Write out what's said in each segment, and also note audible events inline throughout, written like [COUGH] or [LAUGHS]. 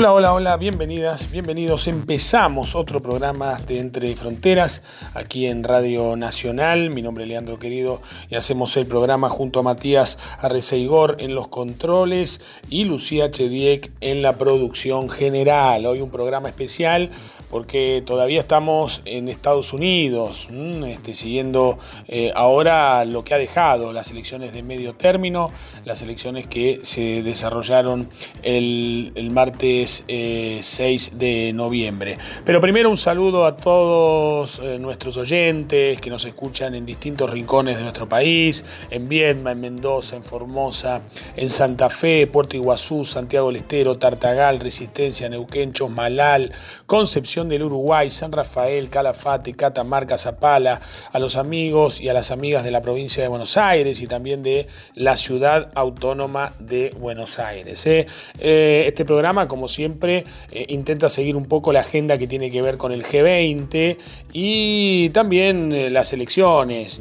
Hola, hola, hola, bienvenidas, bienvenidos. Empezamos otro programa de Entre Fronteras aquí en Radio Nacional. Mi nombre es Leandro Querido y hacemos el programa junto a Matías Arreceigor en los controles y Lucía Chediek en la producción general. Hoy un programa especial porque todavía estamos en Estados Unidos, este, siguiendo eh, ahora lo que ha dejado las elecciones de medio término, las elecciones que se desarrollaron el, martes 6 eh, de noviembre. Pero primero un saludo a todos eh, nuestros oyentes que nos escuchan en distintos rincones de nuestro país, en Viedma, en Mendoza, en Formosa, en Santa Fe, Puerto Iguazú, Santiago del Estero, Tartagal, Resistencia, Neuquén, Malal, Concepción, del Uruguay, San Rafael, Calafate, Catamarca, Zapala, a los amigos y a las amigas de la provincia de Buenos Aires y también de la ciudad autónoma de Buenos Aires. ¿eh? Eh, este programa, como siempre, eh, intenta seguir un poco la agenda que tiene que ver con el G20 y también las elecciones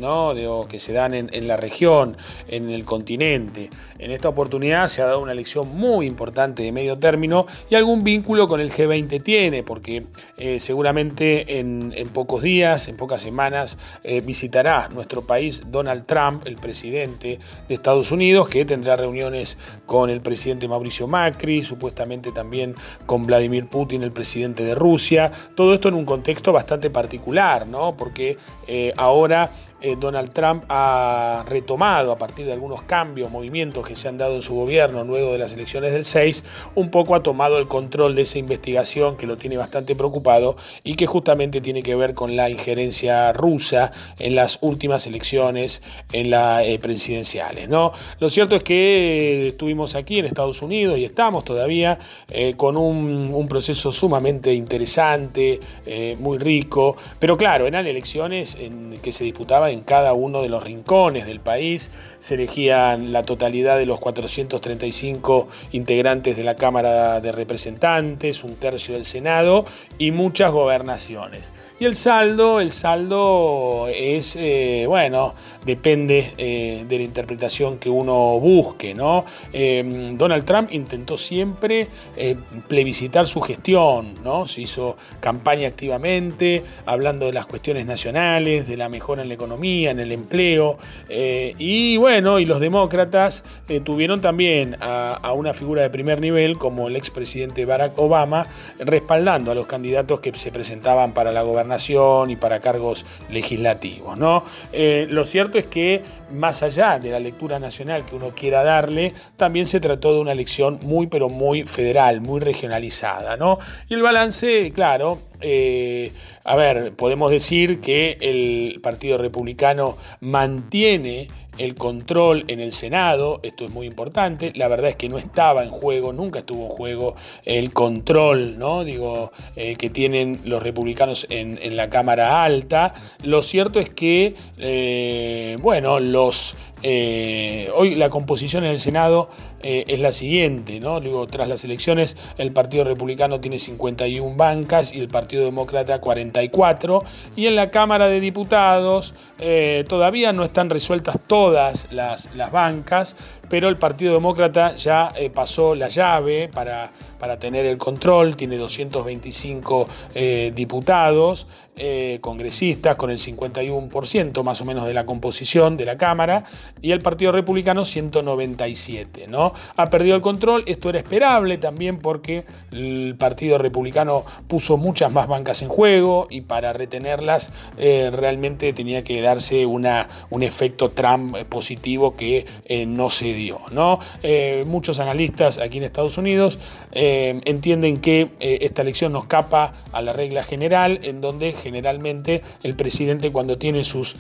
que se dan en la región, en el continente. En esta oportunidad se ha dado una elección muy importante de medio término y algún vínculo con el G20 tiene, porque eh, seguramente en, pocos días, en pocas semanas, eh, visitará nuestro país Donald Trump, el presidente de Estados Unidos, que tendrá reuniones con el presidente Mauricio Macri, supuestamente también con Vladimir Putin, el presidente de Rusia. Todo esto en un contexto bastante particular, ¿no? Porque eh, ahora eh, Donald Trump ha retomado a partir de algunos cambios, movimientos que se han dado en su gobierno luego de las elecciones del 6, un poco ha tomado el control de esa investigación que lo tiene bastante preocupado y que justamente tiene que ver con la injerencia rusa en las últimas elecciones en las eh, presidenciales. ¿no? Lo cierto es que eh, estuvimos aquí en Estados Unidos y estamos todavía con un, un, proceso sumamente interesante, muy rico, pero claro, eran elecciones en que se disputaban en cada uno de los rincones del país, se elegían la totalidad de los 435 integrantes de la Cámara de Representantes, un tercio del Senado y muchas gobernaciones. Y el saldo, el saldo es, eh, bueno, depende eh, de la interpretación que uno busque, ¿no? Eh, Donald Trump intentó siempre plebiscitar su gestión, ¿no? Se hizo campaña activamente, hablando de las cuestiones nacionales, de la mejora en la economía, en el empleo, y bueno, y los demócratas tuvieron también a, a una figura de primer nivel como el expresidente Barack Obama, respaldando a los candidatos que se presentaban para la gobernación nación y para cargos legislativos. ¿no? Eh, lo cierto es que más allá de la lectura nacional que uno quiera darle, también se trató de una elección muy pero muy federal, muy regionalizada. ¿no? Y el balance, claro, eh, a ver, podemos decir que el Partido Republicano mantiene el control en el Senado, esto es muy importante, la verdad es que no estaba en juego, nunca estuvo en juego el control, ¿no? Digo, eh, que tienen los republicanos en, la Cámara Alta. Lo cierto es que, eh, bueno, los eh, hoy la composición en el Senado eh, es la siguiente, ¿no? Digo, tras las elecciones el Partido Republicano tiene 51 bancas y el Partido Demócrata 44 y en la Cámara de Diputados eh, todavía no están resueltas todas las, las, bancas, pero el Partido Demócrata ya pasó la llave para, para tener el control, tiene 225 diputados, congresistas con el 51% más o menos de la composición de la Cámara y el Partido Republicano 197. ¿no? Ha perdido el control, esto era esperable también porque el Partido Republicano puso muchas más bancas en juego y para retenerlas eh, realmente tenía que darse una, un efecto Trump positivo que eh, no se dio. ¿no? Eh, muchos analistas aquí en Estados Unidos entienden que esta elección nos capa a la regla general en donde generalmente el presidente cuando tiene sus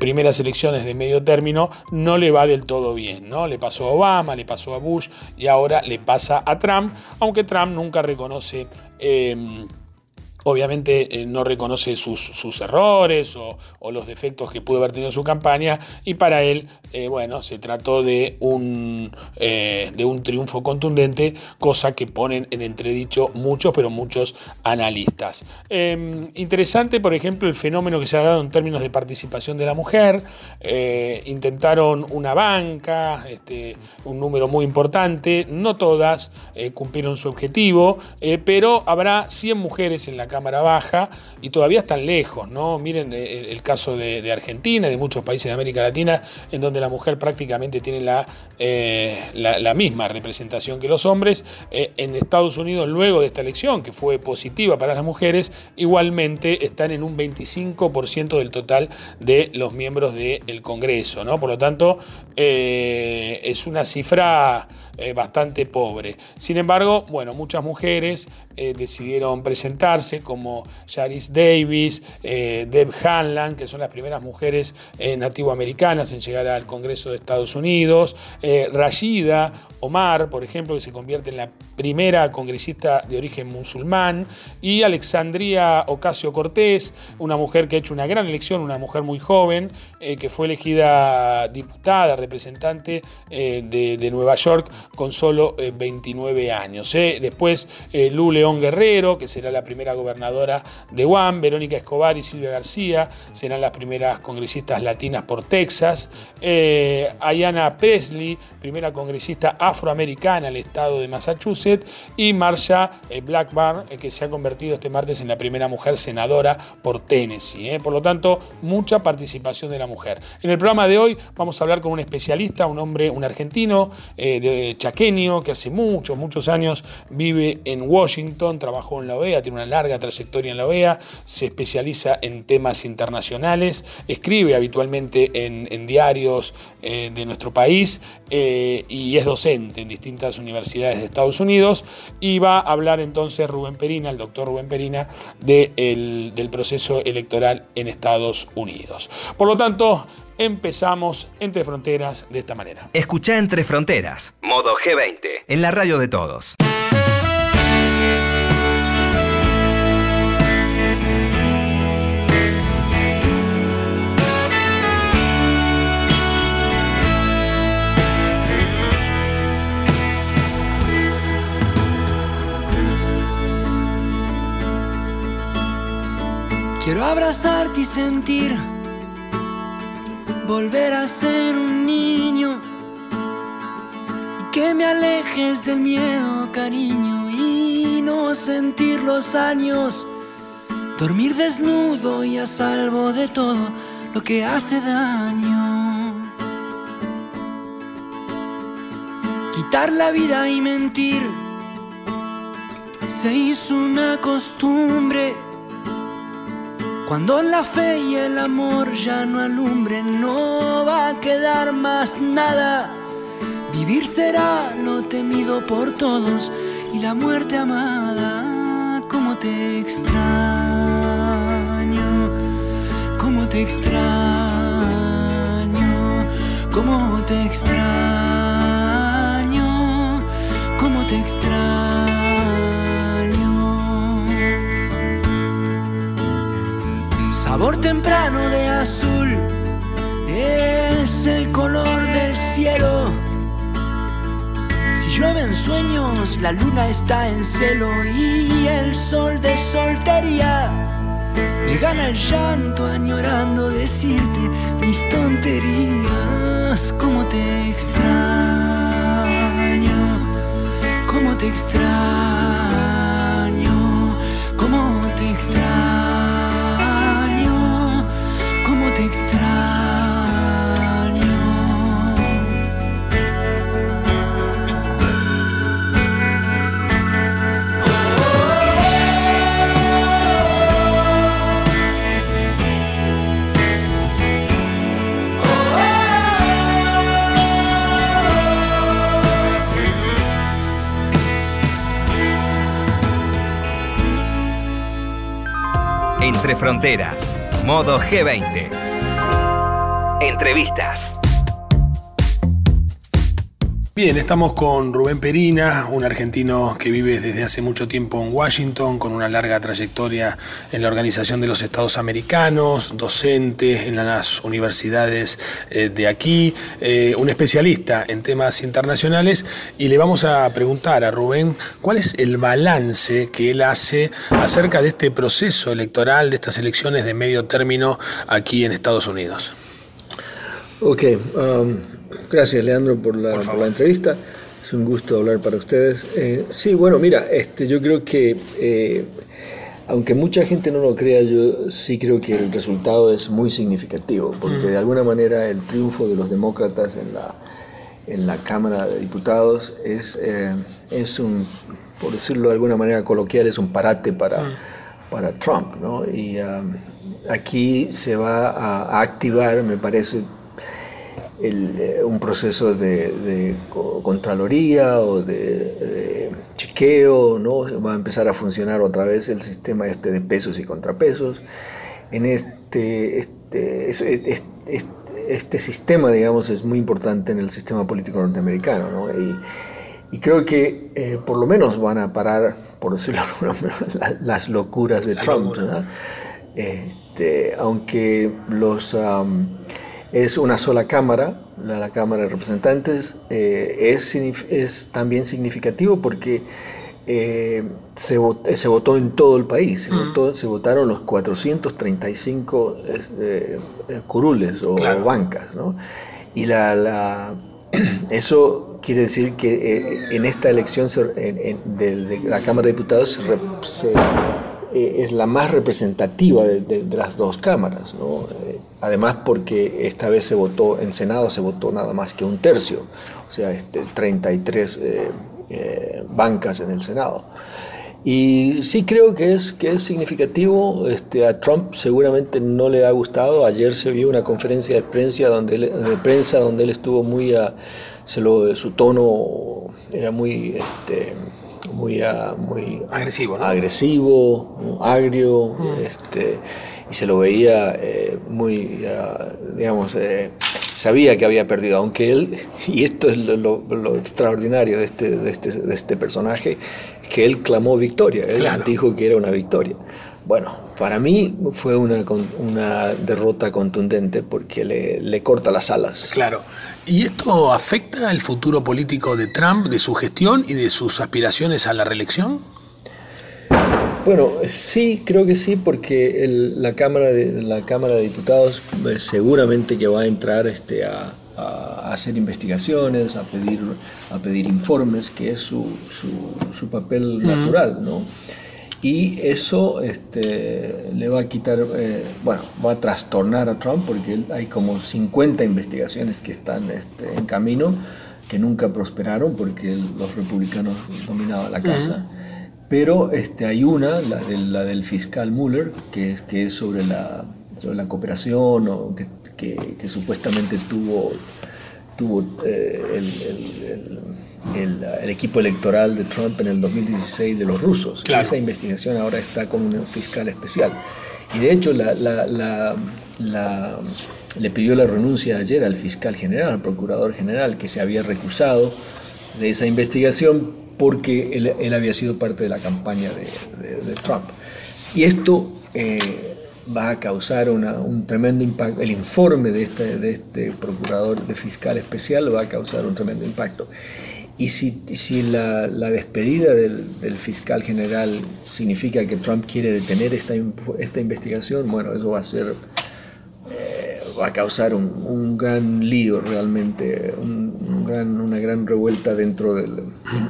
primeras elecciones de medio término no le va del todo bien, ¿no? Le pasó a Obama, le pasó a Bush y ahora le pasa a Trump, aunque Trump nunca reconoce... Obviamente eh, no reconoce sus, errores o, los defectos que pudo haber tenido su campaña y para él, eh, bueno, se trató de un, eh, de un triunfo contundente, cosa que ponen en entredicho muchos, pero muchos analistas. Em, interesante, por ejemplo, el fenómeno que se ha dado en términos de participación de la mujer. intentaron una banca, este, un número muy importante, no todas cumplieron su objetivo, pero habrá 100 mujeres en la Cámara Baja y todavía están lejos, ¿no? Miren eh, el, caso de, Argentina y de muchos países de América Latina, en donde la mujer prácticamente tiene la, eh, la, misma representación que los hombres. Eh, en Estados Unidos, luego de esta elección, que fue positiva para las mujeres, igualmente están en un 25% del total de los miembros del Congreso, ¿no? Por lo tanto, es una cifra bastante pobre. Sin embargo, bueno, muchas mujeres decidieron presentarse como Yaris Davis, eh, Deb Hanlan, que son las primeras mujeres eh, nativoamericanas en llegar al Congreso de Estados Unidos, eh, Rashida Omar, por ejemplo, que se convierte en la primera congresista de origen musulmán, y Alexandria Ocasio Cortés, una mujer que ha hecho una gran elección, una mujer muy joven, que fue elegida diputada, representante de, Nueva York con solo 29 años. Después Lu León Guerrero, que será la primera gobernadora de Guam, Verónica Escobar y Silvia García serán las primeras congresistas latinas por Texas, eh, Ayana Presley, primera congresista afroamericana al estado de Massachusetts, y Marsha eh, Blackburn, eh, que se ha convertido este martes en la primera mujer senadora por Tennessee. Por lo tanto, mucha participación de la mujer. En el programa de hoy vamos a hablar con un especialista, un hombre, un argentino de chaqueño, que hace muchos, muchos años vive en Washington, trabajó en la OEA, tiene una larga trayectoria en la OEA, se especializa en temas internacionales, escribe habitualmente en, diarios eh, de nuestro país eh, y es docente en distintas universidades de Estados Unidos y va a hablar entonces Rubén Perina, el doctor Rubén Perina, del proceso electoral en Estados Unidos. Por lo tanto, empezamos Entre Fronteras de esta manera. Escucha Entre Fronteras, modo G20, en la radio de todos. Quiero abrazarte y sentir, volver a ser un niño. Y que me alejes del miedo, cariño, y no sentir los años. Dormir desnudo y a salvo de todo lo que hace daño. Quitar la vida y mentir se hizo una costumbre cuando la fe y el amor ya no alumbren, no va a quedar más nada. Vivir será lo temido por todos y la muerte amada. Como te extraño, como te extraño, como te extraño, como te extraño. Sabor temprano de azul es el color del cielo. Si llueven sueños, la luna está en celo y el sol de soltería me gana el llanto añorando decirte mis tonterías. Como te extraño, como te extraño, Entre Fronteras, modo G20. Entrevistas. Bien, estamos con Rubén Perina, un argentino que vive desde hace mucho tiempo en Washington, con una larga trayectoria en la Organización de los Estados Americanos, docente en las universidades eh, de aquí, eh, un especialista en temas internacionales, y le vamos a preguntar a Rubén cuál es el balance que él hace acerca de este proceso electoral, de estas elecciones de medio término aquí en Estados Unidos. Ok. Um, Gracias, Leandro, por la, entrevista. Es un gusto hablar para ustedes. Eh, sí, bueno, mira, este, yo creo que, eh, aunque mucha gente no lo crea, yo sí creo que el resultado es muy significativo, porque mm. de alguna manera el triunfo de los demócratas en la, en la Cámara de Diputados es, eh, es un, por decirlo de alguna manera coloquial, es un parate para, mm. para Trump, ¿no? Y um, aquí se va a activar, me parece, eh, un proceso de, contraloría o de, chequeo, ¿no? va a empezar a funcionar otra vez el sistema este de pesos y contrapesos. En este, este, este, este, sistema, digamos, es muy importante en el sistema político norteamericano, ¿no? y, creo que eh, por lo menos van a parar, por decirlo [LAUGHS] las, locuras de Trump, Este, aunque los es una sola Cámara, la, Cámara de Representantes, eh, es, es, también significativo porque eh, se, se, votó en todo el país, se, votó, se votaron los 435 eh, curules o, bancas, ¿no? Y la, la, [CLEARS THROAT] eso quiere decir que en esta elección de, la Cámara de Diputados se eh, es la más representativa de, las dos cámaras. ¿no? Eh, además porque esta vez se votó, en Senado se votó nada más que un tercio, o sea, este, 33 eh, bancas en el Senado. Y sí creo que es, que es significativo, este, a Trump seguramente no le ha gustado, ayer se vio una conferencia de prensa donde él, de prensa donde él estuvo muy, a, se lo, su tono era muy... Este, muy, ah, muy agresivo, agresivo, agrio, mm. este, y se lo veía eh, muy, ah, digamos, eh, sabía que había perdido, aunque él, [LAUGHS] y esto es lo, extraordinario de este, de, este, de este personaje, que él clamó victoria, él dijo que era una victoria. Bueno, para mí fue una, una derrota contundente porque le, le, corta las alas. Claro. ¿Y esto afecta el futuro político de Trump, de su gestión y de sus aspiraciones a la reelección? Bueno, sí, creo que sí, porque la, Cámara de, la Cámara de Diputados eh, seguramente que va a entrar este, a, hacer investigaciones, a pedir, a pedir informes, que es su, su, papel natural, ¿no? y eso este, le va a quitar, eh, bueno, va a trastornar a Trump porque hay como 50 investigaciones que están este, en camino que nunca prosperaron porque los republicanos dominaban la casa. Pero este, hay una, la del, la del fiscal Mueller, que es, que es sobre, la, sobre la cooperación o que, que, supuestamente tuvo, tuvo eh, el el, equipo electoral de Trump en el 2016 de los rusos. Esa investigación ahora está con un fiscal especial. Y de hecho la, le pidió la renuncia ayer al fiscal general, al procurador general, que se había recusado de esa investigación porque él, había sido parte de la campaña de, Trump. Y esto eh, va a causar un tremendo impacto. El informe de este, de este procurador, de fiscal especial, va a causar un tremendo impacto. Y si, si la, la, despedida del, del, fiscal general significa que Trump quiere detener esta, esta investigación, bueno, eso va a ser, va a causar un, gran lío realmente, una gran revuelta dentro del,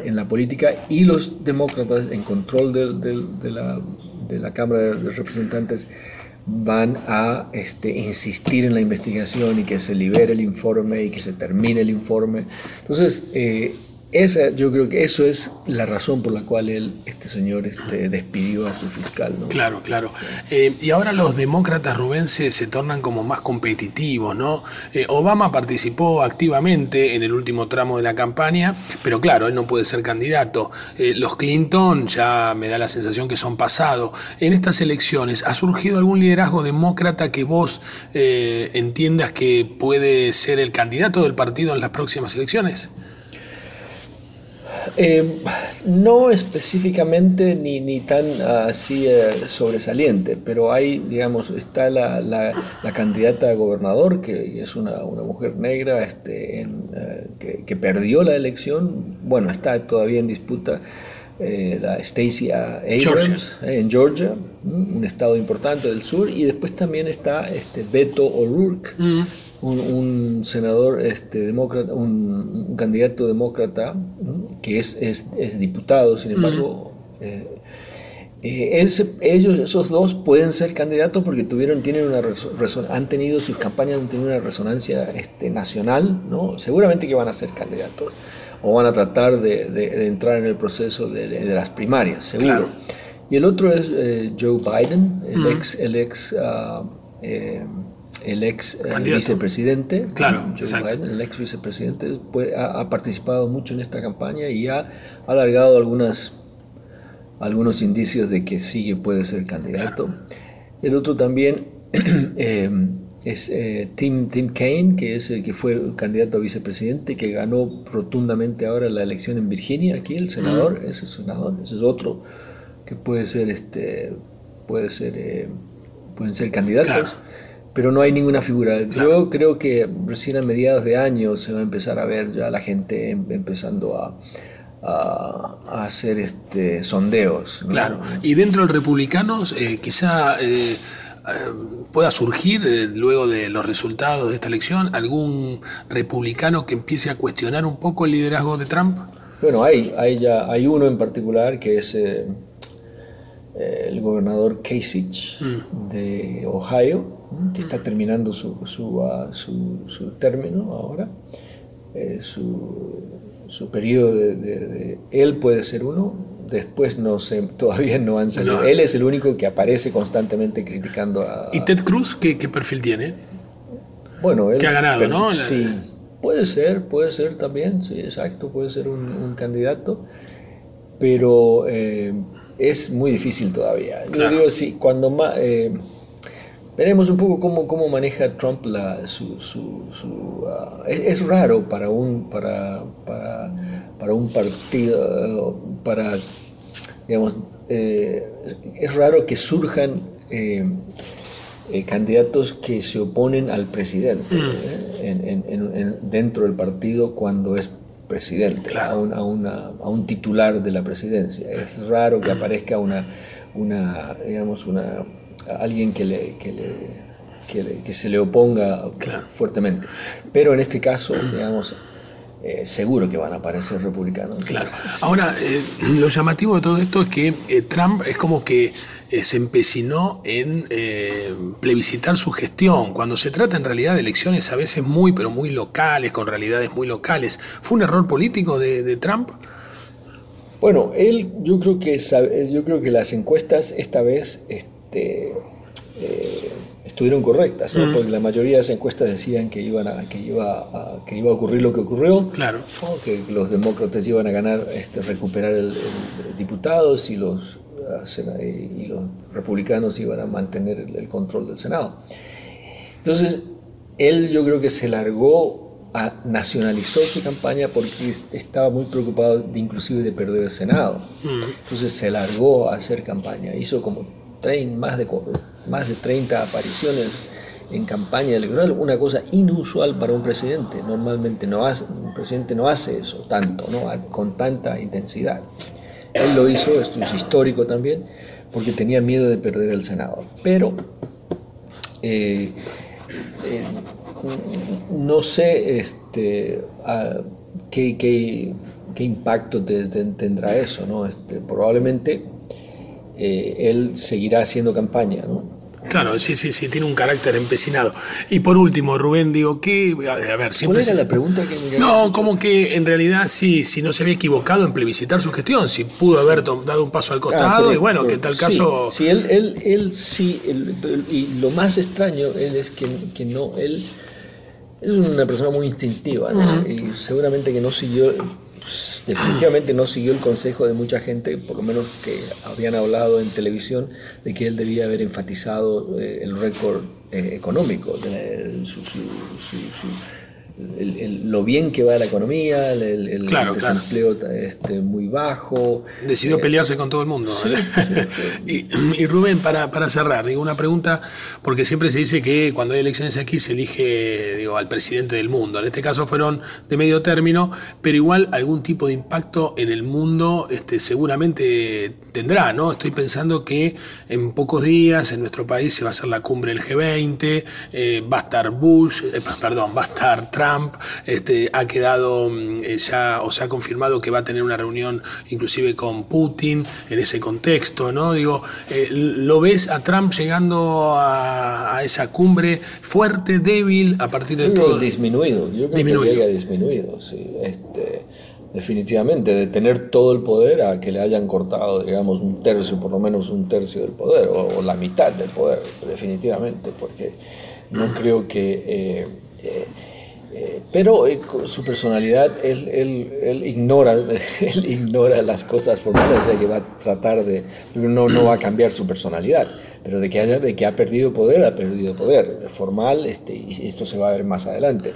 en, la política y los demócratas en control de, la, de la Cámara de Representantes van a este, insistir en la investigación y que se libere el informe y que se termine el informe. Entonces, eh, esa, yo creo que eso es la razón por la cual él, este señor este, despidió a su fiscal. ¿no? Claro, claro. Eh, y ahora los demócratas, Rubén, se, tornan como más competitivos, ¿no? Eh, Obama participó activamente en el último tramo de la campaña, pero claro, él no puede ser candidato. Eh, los Clinton ya me da la sensación que son pasados. En estas elecciones, ¿ha surgido algún liderazgo demócrata que vos entiendas que puede ser el candidato del partido en las próximas elecciones? Eh, no específicamente ni, ni tan así eh, sobresaliente, pero hay, digamos, está la, la, candidata a gobernador, que es una, una mujer negra este, que, que, perdió la elección, bueno, está todavía en disputa eh, la Stacey Abrams eh, en Georgia, un estado importante del sur, y después también está este Beto O'Rourke, mm. Un, senador este, demócrata, un, candidato demócrata que es, es, diputado, sin embargo. Eh, ellos, esos dos, pueden ser candidatos porque tuvieron, tienen una han tenido sus campañas, han tenido una resonancia este, nacional, ¿no? Seguramente que van a ser candidatos o van a tratar de, entrar en el proceso de, las primarias, seguro. Y el otro es eh, Joe Biden, el ex, el ex, eh, el ex eh, vicepresidente. Claro, Biden, el ex vicepresidente, ha, participado mucho en esta campaña y ha alargado algunas, algunos indicios de que sí puede ser candidato. El otro también [CLEARS THROAT] es eh, Tim, Tim Kaine, que es el que fue candidato a vicepresidente, que ganó rotundamente ahora la elección en Virginia, aquí el senador, ese senador, ese es otro que puede ser, este, puede ser, eh, pueden ser candidatos, pero no hay ninguna figura. Yo creo que recién a mediados de año se va a empezar a ver ya la gente em, empezando a, a, hacer este, sondeos. Claro, y dentro de republicanos, eh, quizá eh, pueda surgir eh, luego de los resultados de esta elección algún republicano que empiece a cuestionar un poco el liderazgo de Trump? Bueno, hay, hay, ya, hay uno en particular que es eh, el gobernador Kasich mm. de Ohio, que está terminando su, su, ah, su, su término ahora, su, su periodo de, de, Él puede ser uno, después no sé, [LAUGHS] todavía no han salido. Él es el único que aparece constantemente criticando a... ¿Y Ted Cruz qué, perfil tiene? Bueno, él... Que ha ganado, ¿no? Sí, puede ser, puede ser también, sí, exacto, puede ser un, candidato, pero eh, es muy difícil todavía. Yo digo, sí, cuando más... Eh, veremos un poco cómo, cómo maneja Trump la, su... su, ah, es, raro para un, para, para, para un partido, para digamos, eh, es raro que surjan eh, eh, candidatos que se oponen al presidente mm. dentro del partido cuando es presidente, a, un, a, una, a, un, titular de la presidencia. Es raro que aparezca una, una digamos, una, alguien que le, que le que, se le oponga fuertemente. Pero en este caso, digamos, eh, seguro que van a aparecer republicanos. Claro. Ahora, eh, lo llamativo de todo esto es que eh, Trump es como que se empecinó en plebiscitar su gestión, cuando se trata en realidad de elecciones a veces muy, pero muy locales, con realidades muy locales. ¿Fue un error político de, Trump? Bueno, él, yo creo que yo creo que las encuestas esta vez este, estuvieron correctas, porque la mayoría de las encuestas decían que, iban a, que, iba a, que iba a ocurrir lo que ocurrió, claro. que los demócratas iban a ganar, este, recuperar el, diputados y los, y los republicanos iban a mantener el, control del Senado. Entonces, él yo creo que se largó, a, nacionalizó su campaña porque estaba muy preocupado de, inclusive de perder el Senado. Entonces se largó a hacer campaña, hizo como más de, más de 30 apariciones en campaña electoral, una cosa inusual para un presidente. Normalmente no hace, un presidente no hace eso tanto, ¿no? con tanta intensidad. Él lo hizo, esto es histórico también, porque tenía miedo de perder el Senado. Pero eh, eh, no sé este, qué, qué, qué, impacto tendrá eso. ¿no? Este, probablemente eh, él seguirá haciendo campaña, ¿no? Claro, sí, sí, sí, tiene un carácter empecinado. Y por último, Rubén, digo, que, a ver, siempre... ¿Cuál era la pregunta que me No, como que en realidad sí, si no se había equivocado en plebiscitar su gestión, si pudo haber dado un paso al ah, costado, y bueno, que en tal caso... Sí, él, él, él sí, y lo más extraño él es que, que no, él es una persona muy instintiva, ¿no? Y seguramente que no siguió pues, definitivamente no siguió el consejo de mucha gente, por lo menos que habían hablado en televisión, de que él debía haber enfatizado eh, el récord eh, económico, lo bien que va la economía, el, desempleo este, muy bajo. Decidió eh, pelearse con todo el mundo. [LAUGHS] y, Rubén, para, para, cerrar, digo una pregunta, porque siempre se dice que cuando hay elecciones aquí se elige digo, al presidente del mundo. En este caso fueron de medio término, pero igual algún tipo de impacto en el mundo este, seguramente tendrá, ¿no? Estoy pensando que en pocos días en nuestro país se va a hacer la cumbre del G20, eh, va a estar Bush, eh, perdón, va a estar Trump, este, ha quedado mm, eh, ya, o se ha confirmado que va a tener una reunión inclusive con Putin en ese contexto, ¿no? Digo, ¿lo ves a Trump llegando a, esa cumbre fuerte, débil, a partir de todo? Disminuido, yo creo que llega disminuido, sí. Este, definitivamente, de tener todo el poder a que le hayan cortado, digamos, un tercio, por lo menos un tercio del poder, o, la mitad del poder, definitivamente, porque no creo que... Eh, eh, eh, pero su personalidad, él, él, él, ignora, [LAUGHS] él ignora las cosas formales, o sea que va a tratar de, no, no va a cambiar su personalidad, pero de que, haya, de que ha perdido poder, ha perdido poder formal, este, y esto se va a ver más adelante.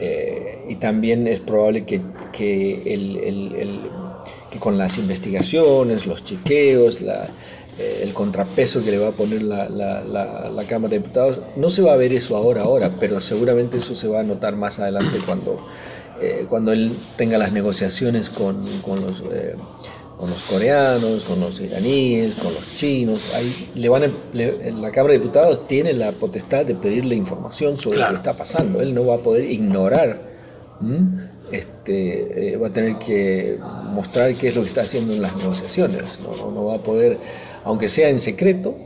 Eh, y también es probable que, que, el, el, que, con las investigaciones, los chequeos, la, eh, el contrapeso que le va a poner la, la, la, Cámara de Diputados, no se va a ver eso ahora, ahora, pero seguramente eso se va a notar más adelante cuando, eh, cuando él tenga las negociaciones con, con los con los coreanos, con los iraníes, con los chinos. Ahí le van la Cámara de Diputados tiene la potestad de pedirle información sobre lo que está pasando. Él no va a poder ignorar, este, eh, va a tener que mostrar qué es lo que está haciendo en las negociaciones. No, no va a poder aunque sea en secreto,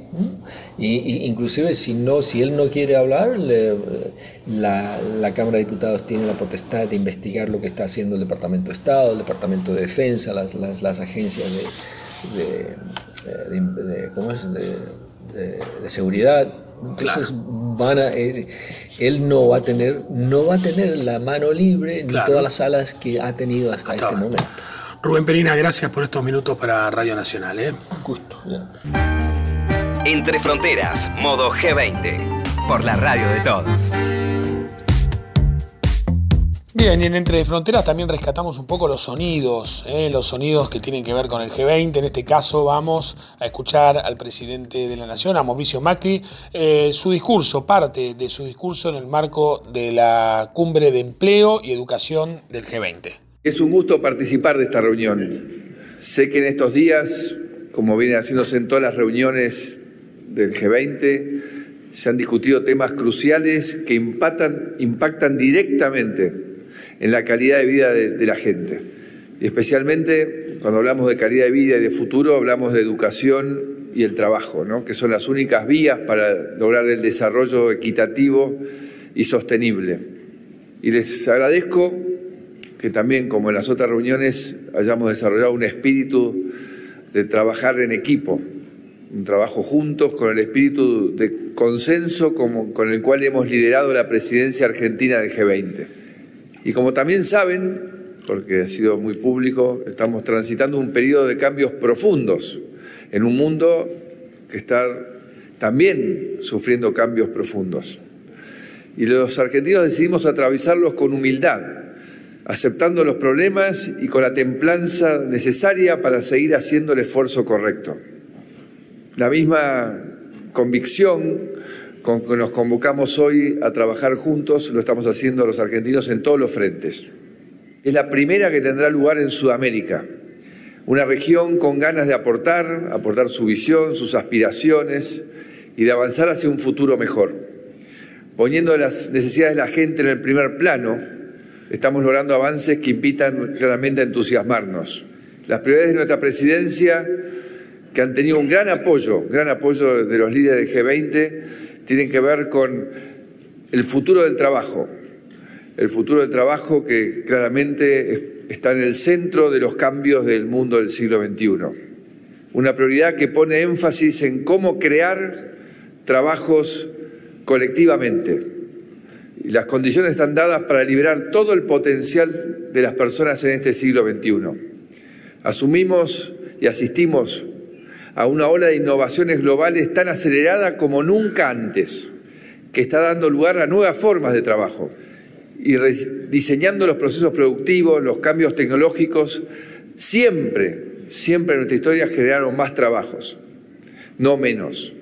y, inclusive si no, si él no quiere hablar, la, Cámara de Diputados tiene la potestad de investigar lo que está haciendo el Departamento de Estado, el Departamento de Defensa, las, las, agencias de, de, seguridad. Entonces van a, él, no va a tener, no va a tener la mano libre ni todas las alas que ha tenido hasta, este momento. Rubén Perina, gracias por estos minutos para Radio Nacional. ¿eh? Justo. Entre Fronteras, modo G20, por la radio de todos. Bien, y en Entre Fronteras también rescatamos un poco los sonidos, ¿eh? los sonidos que tienen que ver con el G20. En este caso vamos a escuchar al presidente de la Nación, a Mauricio Macri, eh, su discurso, parte de su discurso en el marco de la cumbre de empleo y educación del G20. Es un gusto participar de esta reunión. Sé que en estos días, como viene haciéndose en todas las reuniones del G20, se han discutido temas cruciales que impactan, impactan directamente en la calidad de vida de, la gente. Y especialmente cuando hablamos de calidad de vida y de futuro, hablamos de educación y el trabajo, ¿no? que son las únicas vías para lograr el desarrollo equitativo y sostenible. Y les agradezco que también, como en las otras reuniones, hayamos desarrollado un espíritu de trabajar en equipo, un trabajo juntos con el espíritu de consenso con el cual hemos liderado la presidencia argentina del G20. Y como también saben, porque ha sido muy público, estamos transitando un periodo de cambios profundos en un mundo que está también sufriendo cambios profundos. Y los argentinos decidimos atravesarlos con humildad, aceptando los problemas y con la templanza necesaria para seguir haciendo el esfuerzo correcto. La misma convicción con que nos convocamos hoy a trabajar juntos lo estamos haciendo los argentinos en todos los frentes. Es la primera que tendrá lugar en Sudamérica, una región con ganas de aportar, aportar su visión, sus aspiraciones y de avanzar hacia un futuro mejor, poniendo las necesidades de la gente en el primer plano estamos logrando avances que invitan claramente a entusiasmarnos. Las prioridades de nuestra presidencia, que han tenido un gran apoyo, gran apoyo de los líderes del G20, tienen que ver con el futuro del trabajo. El futuro del trabajo que claramente está en el centro de los cambios del mundo del siglo XXI. Una prioridad que pone énfasis en cómo crear trabajos colectivamente y las condiciones están dadas para liberar todo el potencial de las personas en este siglo XXI. Asumimos y asistimos a una ola de innovaciones globales tan acelerada como nunca antes, que está dando lugar a nuevas formas de trabajo y diseñando los procesos productivos, los cambios tecnológicos, siempre, siempre en nuestra historia generaron más trabajos, no menos.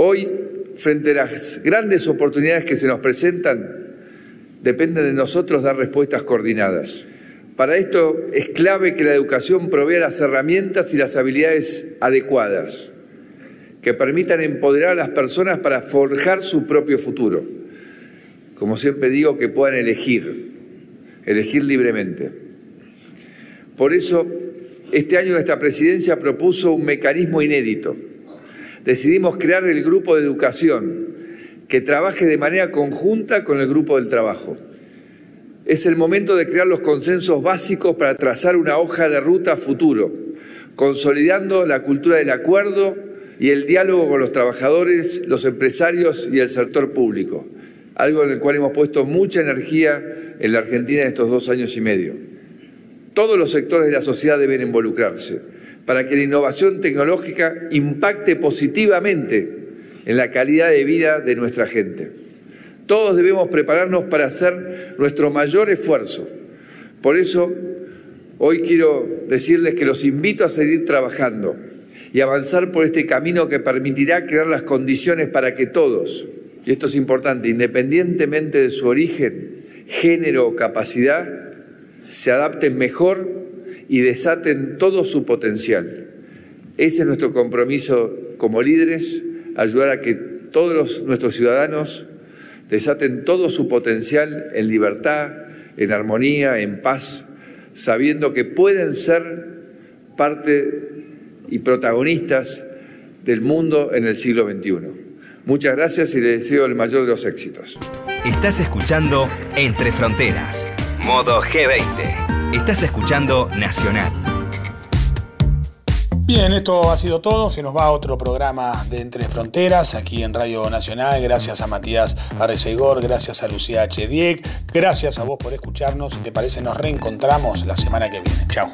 Hoy, frente a las grandes oportunidades que se nos presentan, depende de nosotros dar respuestas coordinadas. Para esto es clave que la educación provea las herramientas y las habilidades adecuadas que permitan empoderar a las personas para forjar su propio futuro. Como siempre digo, que puedan elegir, elegir libremente. Por eso, este año nuestra presidencia propuso un mecanismo inédito. Decidimos crear el grupo de educación que trabaje de manera conjunta con el grupo del trabajo. Es el momento de crear los consensos básicos para trazar una hoja de ruta a futuro, consolidando la cultura del acuerdo y el diálogo con los trabajadores, los empresarios y el sector público, algo en el cual hemos puesto mucha energía en la Argentina en estos dos años y medio. Todos los sectores de la sociedad deben involucrarse para que la innovación tecnológica impacte positivamente en la calidad de vida de nuestra gente. Todos debemos prepararnos para hacer nuestro mayor esfuerzo. Por eso, hoy quiero decirles que los invito a seguir trabajando y avanzar por este camino que permitirá crear las condiciones para que todos, y esto es importante, independientemente de su origen, género o capacidad, se adapten mejor y desaten todo su potencial. Ese es nuestro compromiso como líderes, ayudar a que todos nuestros ciudadanos desaten todo su potencial en libertad, en armonía, en paz, sabiendo que pueden ser parte y protagonistas del mundo en el siglo XXI. Muchas gracias y les deseo el mayor de los éxitos. Estás escuchando Entre Fronteras, modo G20. Estás escuchando Nacional. Bien, esto ha sido todo. Se nos va otro programa de Entre Fronteras aquí en Radio Nacional. Gracias a Matías Arreceigor, gracias a Lucía H. Dieck, gracias a vos por escucharnos. Si te parece, nos reencontramos la semana que viene. Chao.